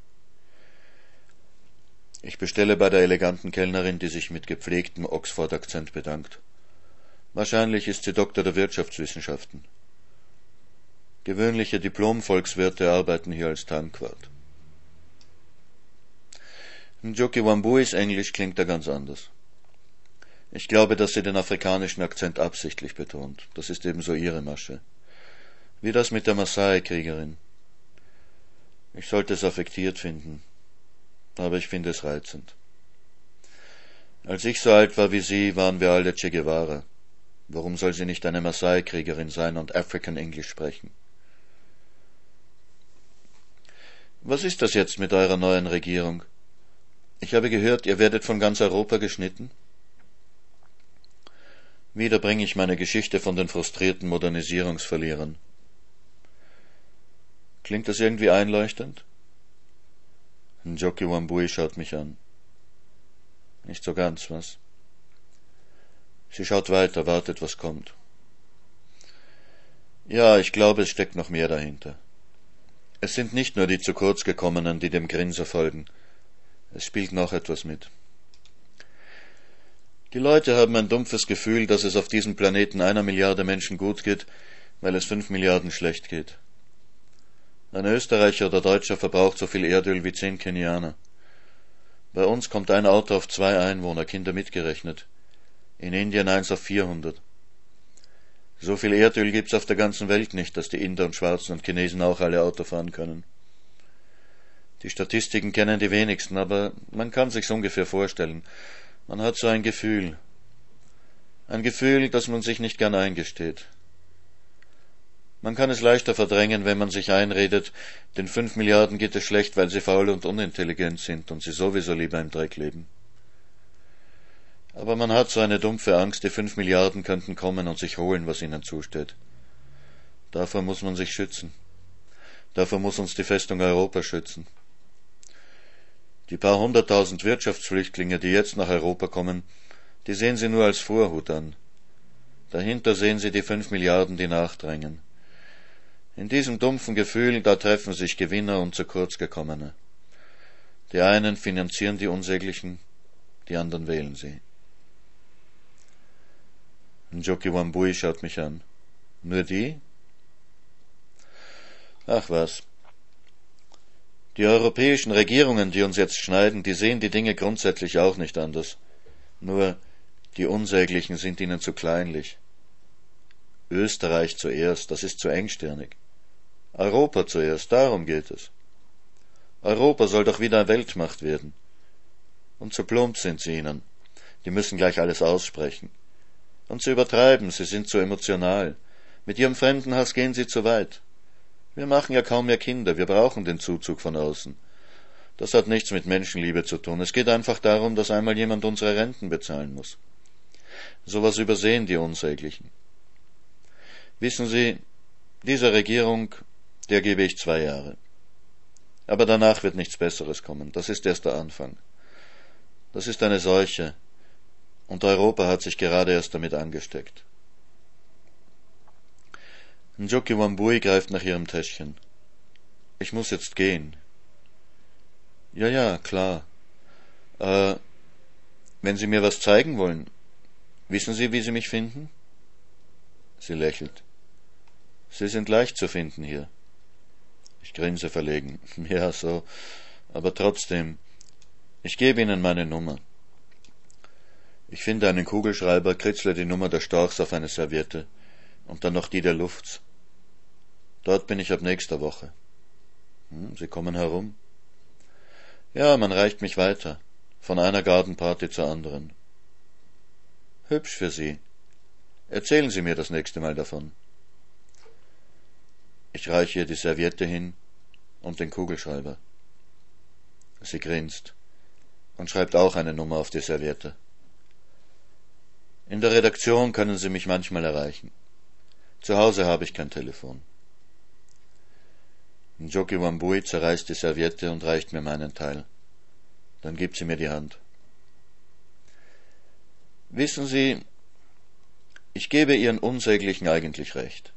Ich bestelle bei der eleganten Kellnerin, die sich mit gepflegtem Oxford-Akzent bedankt. Wahrscheinlich ist sie Doktor der Wirtschaftswissenschaften. Gewöhnliche Diplom-Volkswirte arbeiten hier als Tankwart. Njoki Wambuis Englisch klingt da ganz anders. Ich glaube, dass sie den afrikanischen Akzent absichtlich betont. Das ist ebenso ihre Masche. Wie das mit der Maasai-Kriegerin. Ich sollte es affektiert finden, aber ich finde es reizend. Als ich so alt war wie Sie, waren wir alle Che Guevara. Warum soll sie nicht eine Maasai-Kriegerin sein und African English sprechen? Was ist das jetzt mit eurer neuen Regierung? Ich habe gehört, ihr werdet von ganz Europa geschnitten? Wieder bringe ich meine Geschichte von den frustrierten Modernisierungsverlierern. Klingt das irgendwie einleuchtend? Njoki Wambui schaut mich an. Nicht so ganz, was? Sie schaut weiter, wartet, was kommt. Ja, ich glaube, es steckt noch mehr dahinter. Es sind nicht nur die zu kurz gekommenen, die dem Grinser folgen. Es spielt noch etwas mit. Die Leute haben ein dumpfes Gefühl, dass es auf diesem Planeten einer Milliarde Menschen gut geht, weil es fünf Milliarden schlecht geht. Ein Österreicher oder Deutscher verbraucht so viel Erdöl wie zehn Kenianer. Bei uns kommt ein Auto auf zwei Einwohner, Kinder mitgerechnet in Indien eins auf 400. So viel Erdöl gibt's auf der ganzen Welt nicht, dass die Inder und Schwarzen und Chinesen auch alle Auto fahren können. Die Statistiken kennen die wenigsten, aber man kann sich's ungefähr vorstellen. Man hat so ein Gefühl. Ein Gefühl, das man sich nicht gern eingesteht. Man kann es leichter verdrängen, wenn man sich einredet, den fünf Milliarden geht es schlecht, weil sie faul und unintelligent sind und sie sowieso lieber im Dreck leben. Aber man hat so eine dumpfe Angst, die fünf Milliarden könnten kommen und sich holen, was ihnen zusteht. Davor muss man sich schützen. Davor muss uns die Festung Europa schützen. Die paar hunderttausend Wirtschaftsflüchtlinge, die jetzt nach Europa kommen, die sehen sie nur als Vorhut an. Dahinter sehen sie die fünf Milliarden, die nachdrängen. In diesem dumpfen Gefühl, da treffen sich Gewinner und zu kurz gekommene. Die einen finanzieren die Unsäglichen, die anderen wählen sie. Njoki Wambui schaut mich an. Nur die? Ach was. Die europäischen Regierungen, die uns jetzt schneiden, die sehen die Dinge grundsätzlich auch nicht anders. Nur die Unsäglichen sind ihnen zu kleinlich. Österreich zuerst, das ist zu engstirnig. Europa zuerst, darum geht es. Europa soll doch wieder Weltmacht werden. Und zu plump sind sie ihnen. Die müssen gleich alles aussprechen. Und sie übertreiben, sie sind zu emotional. Mit ihrem Fremdenhass gehen sie zu weit. Wir machen ja kaum mehr Kinder, wir brauchen den Zuzug von außen. Das hat nichts mit Menschenliebe zu tun. Es geht einfach darum, dass einmal jemand unsere Renten bezahlen muss. Sowas übersehen die Unsäglichen. Wissen Sie, dieser Regierung, der gebe ich zwei Jahre. Aber danach wird nichts Besseres kommen. Das ist erst der Anfang. Das ist eine Seuche. Und Europa hat sich gerade erst damit angesteckt. Njoki Wambui greift nach ihrem Täschchen. Ich muss jetzt gehen. Ja, ja, klar. Äh, wenn Sie mir was zeigen wollen, wissen Sie, wie Sie mich finden? Sie lächelt. Sie sind leicht zu finden hier. Ich grinse verlegen. Ja, so. Aber trotzdem, ich gebe Ihnen meine Nummer. Ich finde einen Kugelschreiber, kritzle die Nummer der Storchs auf eine Serviette und dann noch die der Lufts. Dort bin ich ab nächster Woche. Hm, Sie kommen herum? Ja, man reicht mich weiter, von einer Gartenparty zur anderen. Hübsch für Sie. Erzählen Sie mir das nächste Mal davon. Ich reiche ihr die Serviette hin und den Kugelschreiber. Sie grinst und schreibt auch eine Nummer auf die Serviette. In der Redaktion können Sie mich manchmal erreichen. Zu Hause habe ich kein Telefon. Njoki Wambui zerreißt die Serviette und reicht mir meinen Teil. Dann gibt sie mir die Hand. Wissen Sie, ich gebe Ihren Unsäglichen eigentlich recht.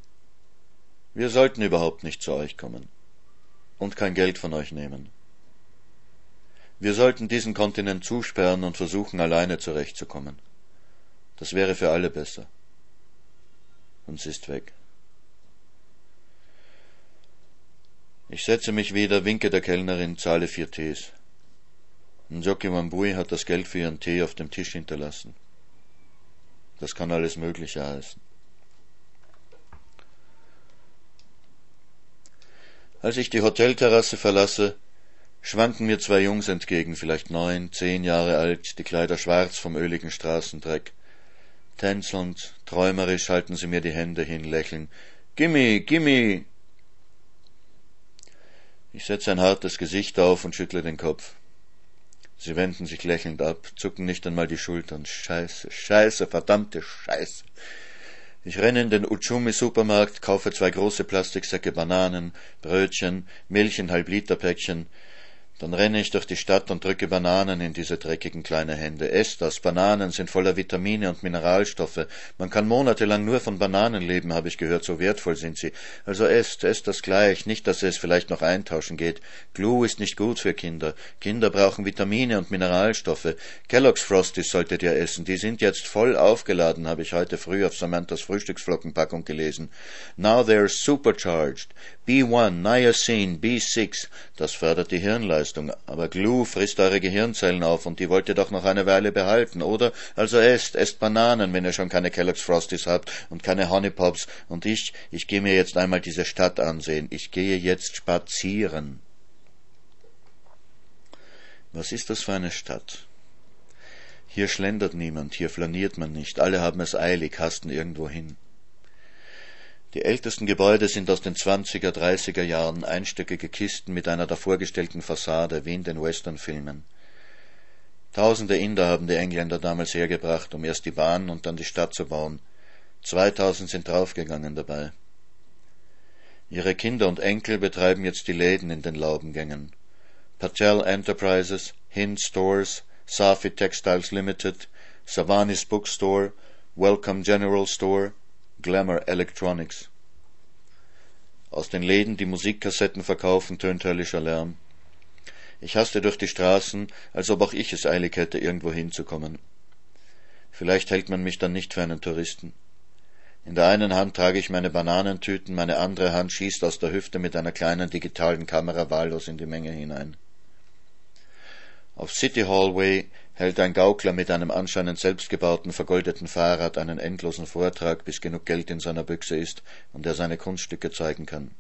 Wir sollten überhaupt nicht zu euch kommen und kein Geld von euch nehmen. Wir sollten diesen Kontinent zusperren und versuchen, alleine zurechtzukommen. Das wäre für alle besser. Und sie ist weg. Ich setze mich wieder, winke der Kellnerin, zahle vier Tees. Njoki Wambui hat das Geld für ihren Tee auf dem Tisch hinterlassen. Das kann alles Mögliche heißen. Als ich die Hotelterrasse verlasse, schwanken mir zwei Jungs entgegen, vielleicht neun, zehn Jahre alt, die Kleider schwarz vom öligen Straßendreck. Tänzelnd, träumerisch halten sie mir die Hände hin, lächeln. Gimme, gimme! Ich setze ein hartes Gesicht auf und schüttle den Kopf. Sie wenden sich lächelnd ab, zucken nicht einmal die Schultern. Scheiße, scheiße, verdammte Scheiße. Ich renne in den Uchumi-Supermarkt, kaufe zwei große Plastiksäcke Bananen, Brötchen, Milch in Halbliterpäckchen, dann renne ich durch die Stadt und drücke Bananen in diese dreckigen kleine Hände. Esst das. Bananen sind voller Vitamine und Mineralstoffe. Man kann monatelang nur von Bananen leben, habe ich gehört, so wertvoll sind sie. Also esst, esst das gleich, nicht, dass es vielleicht noch eintauschen geht. Glue ist nicht gut für Kinder. Kinder brauchen Vitamine und Mineralstoffe. Kellogg's Frosties solltet ihr essen. Die sind jetzt voll aufgeladen, habe ich heute früh auf Samanthas Frühstücksflockenpackung gelesen. Now they're supercharged. B1, Niacin, B6. Das fördert die Hirnleistung. Aber Glue frisst eure Gehirnzellen auf und die wollt ihr doch noch eine Weile behalten, oder? Also esst, esst Bananen, wenn ihr schon keine Kellogg's Frosties habt und keine Honey Pops. Und ich, ich gehe mir jetzt einmal diese Stadt ansehen. Ich gehe jetzt spazieren. Was ist das für eine Stadt? Hier schlendert niemand, hier flaniert man nicht, alle haben es eilig, hasten irgendwo hin. Die ältesten Gebäude sind aus den 20er, 30er Jahren, einstöckige Kisten mit einer davorgestellten Fassade, wie in den Westernfilmen. Tausende Inder haben die Engländer damals hergebracht, um erst die Bahn und dann die Stadt zu bauen. Zweitausend sind draufgegangen dabei. Ihre Kinder und Enkel betreiben jetzt die Läden in den Laubengängen. Patel Enterprises, Hind Stores, Safi Textiles Limited, Savanis Bookstore, Welcome General Store, Glamour Electronics. Aus den Läden, die Musikkassetten verkaufen, tönt höllischer Lärm. Ich haste durch die Straßen, als ob auch ich es eilig hätte, irgendwo hinzukommen. Vielleicht hält man mich dann nicht für einen Touristen. In der einen Hand trage ich meine Bananentüten, meine andere Hand schießt aus der Hüfte mit einer kleinen digitalen Kamera wahllos in die Menge hinein. Auf City Hallway hält ein Gaukler mit einem anscheinend selbstgebauten vergoldeten Fahrrad einen endlosen Vortrag, bis genug Geld in seiner Büchse ist und er seine Kunststücke zeigen kann.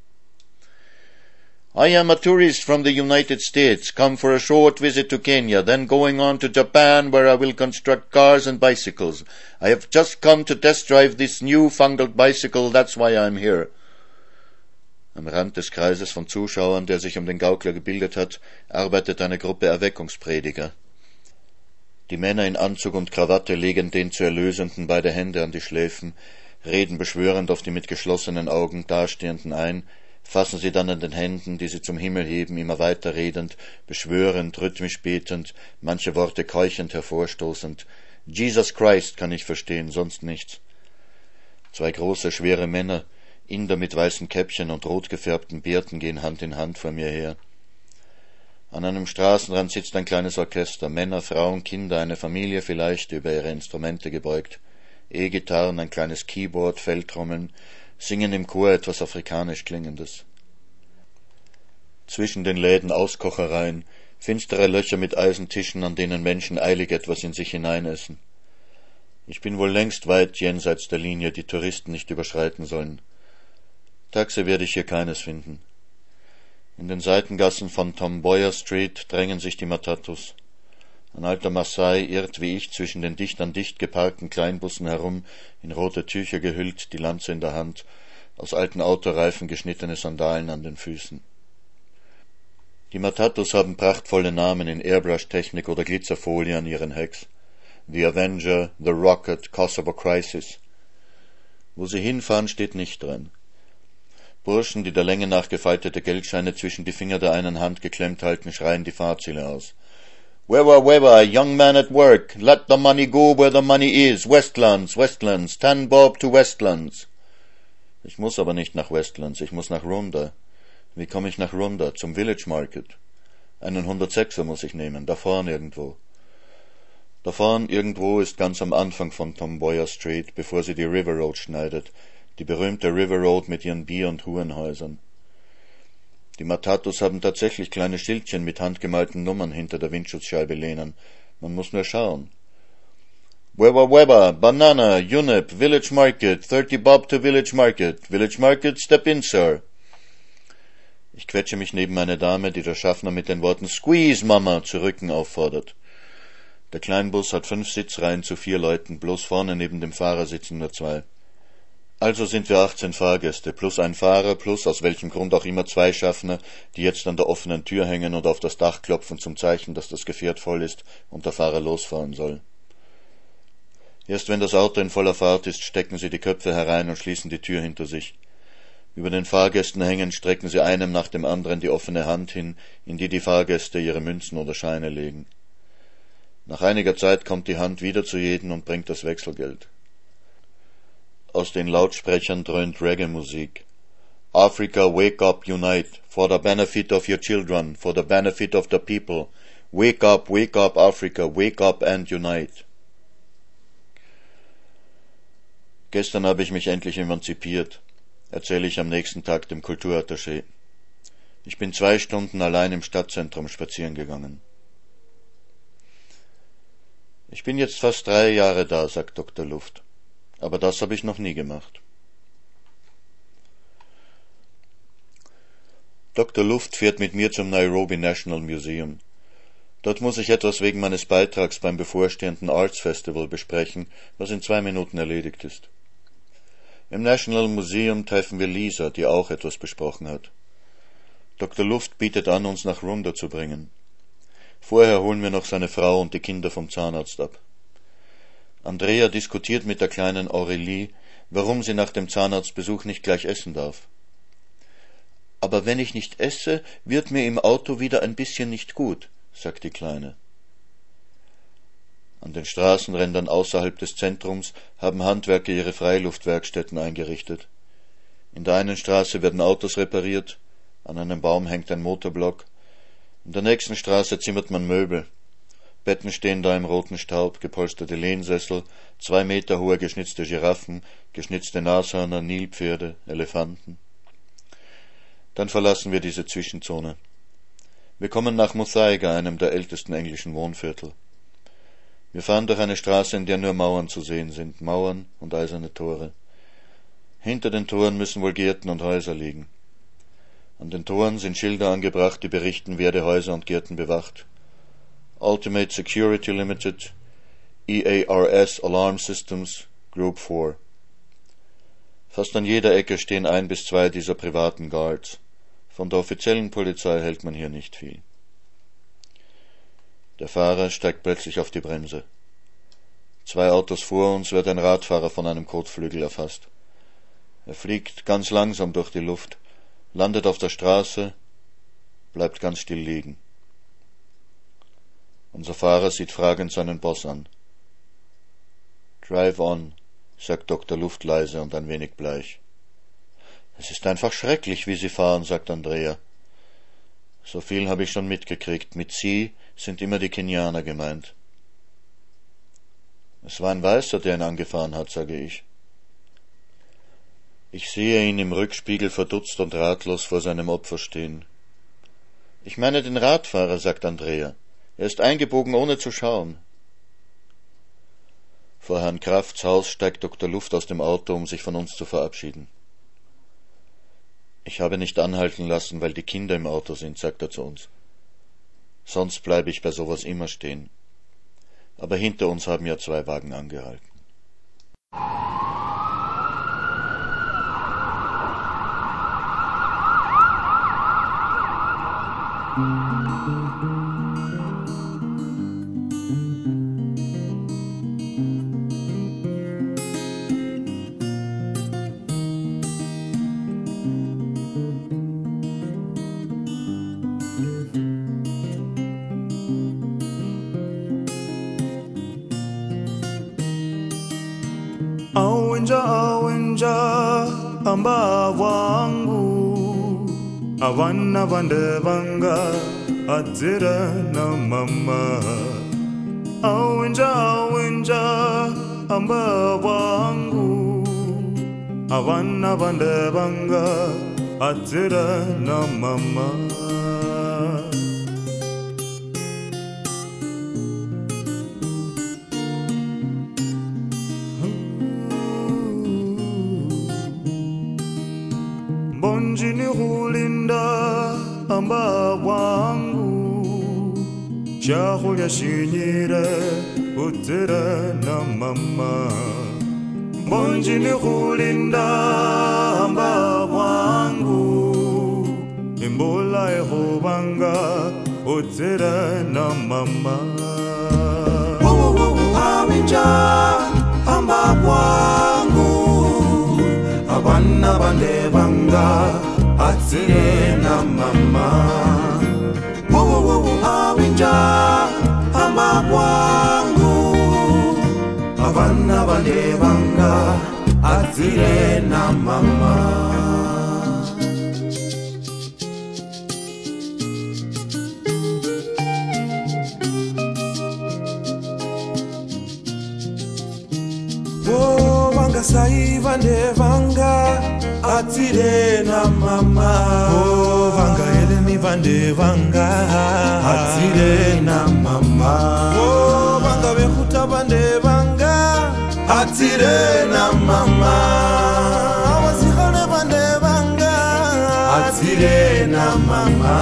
I am a tourist from the United States, come for a short visit to Kenya, then going on to Japan where I will construct cars and bicycles. I have just come to test drive this newfangled bicycle, that's why I'm here. Am Rand des Kreises von Zuschauern, der sich um den Gaukler gebildet hat, arbeitet eine Gruppe Erweckungsprediger. Die Männer in Anzug und Krawatte legen den zu Erlösenden beide Hände an die Schläfen, reden beschwörend auf die mit geschlossenen Augen Dastehenden ein, fassen sie dann an den Händen, die sie zum Himmel heben, immer weiter redend, beschwörend, rhythmisch betend, manche Worte keuchend hervorstoßend. Jesus Christ kann ich verstehen, sonst nichts. Zwei große, schwere Männer, Inder mit weißen Käppchen und rot gefärbten Bärten gehen Hand in Hand vor mir her. An einem Straßenrand sitzt ein kleines Orchester, Männer, Frauen, Kinder, eine Familie vielleicht, über ihre Instrumente gebeugt. E-Gitarren, ein kleines Keyboard, Feldtrommeln, singen im Chor etwas afrikanisch klingendes. Zwischen den Läden Auskochereien, finstere Löcher mit Eisentischen, an denen Menschen eilig etwas in sich hineinessen. Ich bin wohl längst weit jenseits der Linie, die Touristen nicht überschreiten sollen. Taxe werde ich hier keines finden. In den Seitengassen von Tom Boyer Street drängen sich die Matatus. Ein alter Maasai irrt wie ich zwischen den dicht an dicht geparkten Kleinbussen herum, in rote Tücher gehüllt, die Lanze in der Hand, aus alten Autoreifen geschnittene Sandalen an den Füßen. Die Matatus haben prachtvolle Namen in Airbrush-Technik oder Glitzerfolie an ihren Hecks. The Avenger, The Rocket, Kosovo Crisis. Wo sie hinfahren, steht nicht dran. Burschen, die der Länge nach gefaltete Geldscheine zwischen die Finger der einen Hand geklemmt halten, schreien die Fahrziele aus. Weber, Weber, young man at work, let the money go where the money is. Westlands, Westlands, ten bob to Westlands. Ich muss aber nicht nach Westlands, ich muss nach Runda. Wie komme ich nach Runda? Zum Village Market. Einen 106er muss ich nehmen, da vorn irgendwo. Da vorn irgendwo ist ganz am Anfang von Tom Boyer Street, bevor sie die River Road schneidet, die berühmte River Road mit ihren Bier- und Hurenhäusern. Die Matatus haben tatsächlich kleine Schildchen mit handgemalten Nummern hinter der Windschutzscheibe lehnen. Man muss nur schauen. Weber Weber, Banana, Unip, Village Market, 30 Bob to Village Market, Village Market, step in, Sir. Ich quetsche mich neben eine Dame, die der Schaffner mit den Worten Squeeze, Mama, zu Rücken auffordert. Der Kleinbus hat fünf Sitzreihen zu vier Leuten, bloß vorne neben dem Fahrer sitzen nur zwei. Also sind wir 18 Fahrgäste, plus ein Fahrer, plus aus welchem Grund auch immer zwei Schaffner, die jetzt an der offenen Tür hängen und auf das Dach klopfen zum Zeichen, dass das Gefährt voll ist und der Fahrer losfahren soll. Erst wenn das Auto in voller Fahrt ist, stecken sie die Köpfe herein und schließen die Tür hinter sich. Über den Fahrgästen hängend strecken sie einem nach dem anderen die offene Hand hin, in die die Fahrgäste ihre Münzen oder Scheine legen. Nach einiger Zeit kommt die Hand wieder zu jedem und bringt das Wechselgeld. Aus den Lautsprechern dröhnt Reggae-Musik. Africa, wake up, unite, for the benefit of your children, for the benefit of the people. Wake up, wake up, Africa, wake up and unite. Gestern habe ich mich endlich emanzipiert, erzähle ich am nächsten Tag dem Kulturattaché. Ich bin zwei Stunden allein im Stadtzentrum spazieren gegangen. Ich bin jetzt fast drei Jahre da, sagt Dr. Luft. Aber das habe ich noch nie gemacht. Dr. Luft fährt mit mir zum Nairobi National Museum. Dort muss ich etwas wegen meines Beitrags beim bevorstehenden Arts Festival besprechen, was in zwei Minuten erledigt ist. Im National Museum treffen wir Lisa, die auch etwas besprochen hat. Dr. Luft bietet an, uns nach Runda zu bringen. Vorher holen wir noch seine Frau und die Kinder vom Zahnarzt ab. Andrea diskutiert mit der kleinen Aurelie, warum sie nach dem Zahnarztbesuch nicht gleich essen darf. Aber wenn ich nicht esse, wird mir im Auto wieder ein bisschen nicht gut, sagt die Kleine. An den Straßenrändern außerhalb des Zentrums haben Handwerker ihre Freiluftwerkstätten eingerichtet. In der einen Straße werden Autos repariert, an einem Baum hängt ein Motorblock, in der nächsten Straße zimmert man Möbel. Betten stehen da im roten Staub, gepolsterte Lehnsessel, zwei Meter hohe geschnitzte Giraffen, geschnitzte Nashörner, Nilpferde, Elefanten. Dann verlassen wir diese Zwischenzone. Wir kommen nach Muthaiga, einem der ältesten englischen Wohnviertel. Wir fahren durch eine Straße, in der nur Mauern zu sehen sind, Mauern und eiserne Tore. Hinter den Toren müssen wohl Gärten und Häuser liegen. An den Toren sind Schilder angebracht, die berichten, wer die Häuser und Gärten bewacht. Ultimate Security Limited, EARS Alarm Systems, Group 4. Fast an jeder Ecke stehen ein bis zwei dieser privaten Guards. Von der offiziellen Polizei hält man hier nicht viel. Der Fahrer steigt plötzlich auf die Bremse. Zwei Autos vor uns wird ein Radfahrer von einem Kotflügel erfasst. Er fliegt ganz langsam durch die Luft, landet auf der Straße, bleibt ganz still liegen. Unser Fahrer sieht fragend seinen Boss an. Drive on, sagt Dr. Luft leise und ein wenig bleich. Es ist einfach schrecklich, wie Sie fahren, sagt Andrea. So viel habe ich schon mitgekriegt. Mit Sie sind immer die Kenianer gemeint. Es war ein Weißer, der ihn angefahren hat, sage ich. Ich sehe ihn im Rückspiegel verdutzt und ratlos vor seinem Opfer stehen. Ich meine den Radfahrer, sagt Andrea. Er ist eingebogen, ohne zu schauen. Vor Herrn Krafts Haus steigt Dr. Luft aus dem Auto, um sich von uns zu verabschieden. Ich habe nicht anhalten lassen, weil die Kinder im Auto sind, sagt er zu uns. Sonst bleibe ich bei sowas immer stehen. Aber hinter uns haben ja zwei Wagen angehalten. Awenja Avanna vandavanga adzira namamma Awinja awinja amba wangu. Avanna vandavanga adzira namamma muumba wangu shini shinyire utere na mama Bonji ni hulinda mba wangu imbula hovanga, utere na mama aminja hamba wangu abana bandebanga sirena mama. Wowowowo awinja ama kwangu abana banebanga azirena mama. Saiva ndeva atsirena mama. Oh, vangaele mivande vanga. Atsirena mama. Oh, vanga vekuta vande vanga. Atsirena mama. Avasihone vande vanga. Atsirena mama.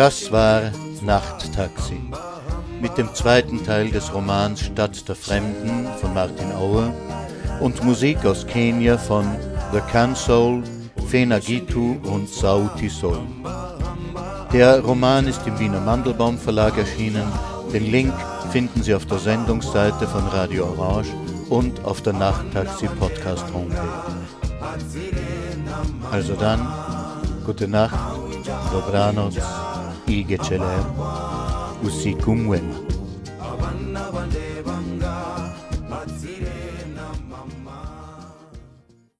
Das war Nachttaxi. Mit dem zweiten Teil des Romans Stadt der Fremden von Martin Auer und Musik aus Kenia von The Cansol, Fena Gitu und Sauti Sol. Der Roman ist im Wiener Mandelbaum Verlag erschienen. Den Link finden Sie auf der Sendungsseite von Radio Orange und auf der Nachttaxi Podcast Homepage. Also dann, gute Nacht, dobranoc, iyi geceler. Usikum wema.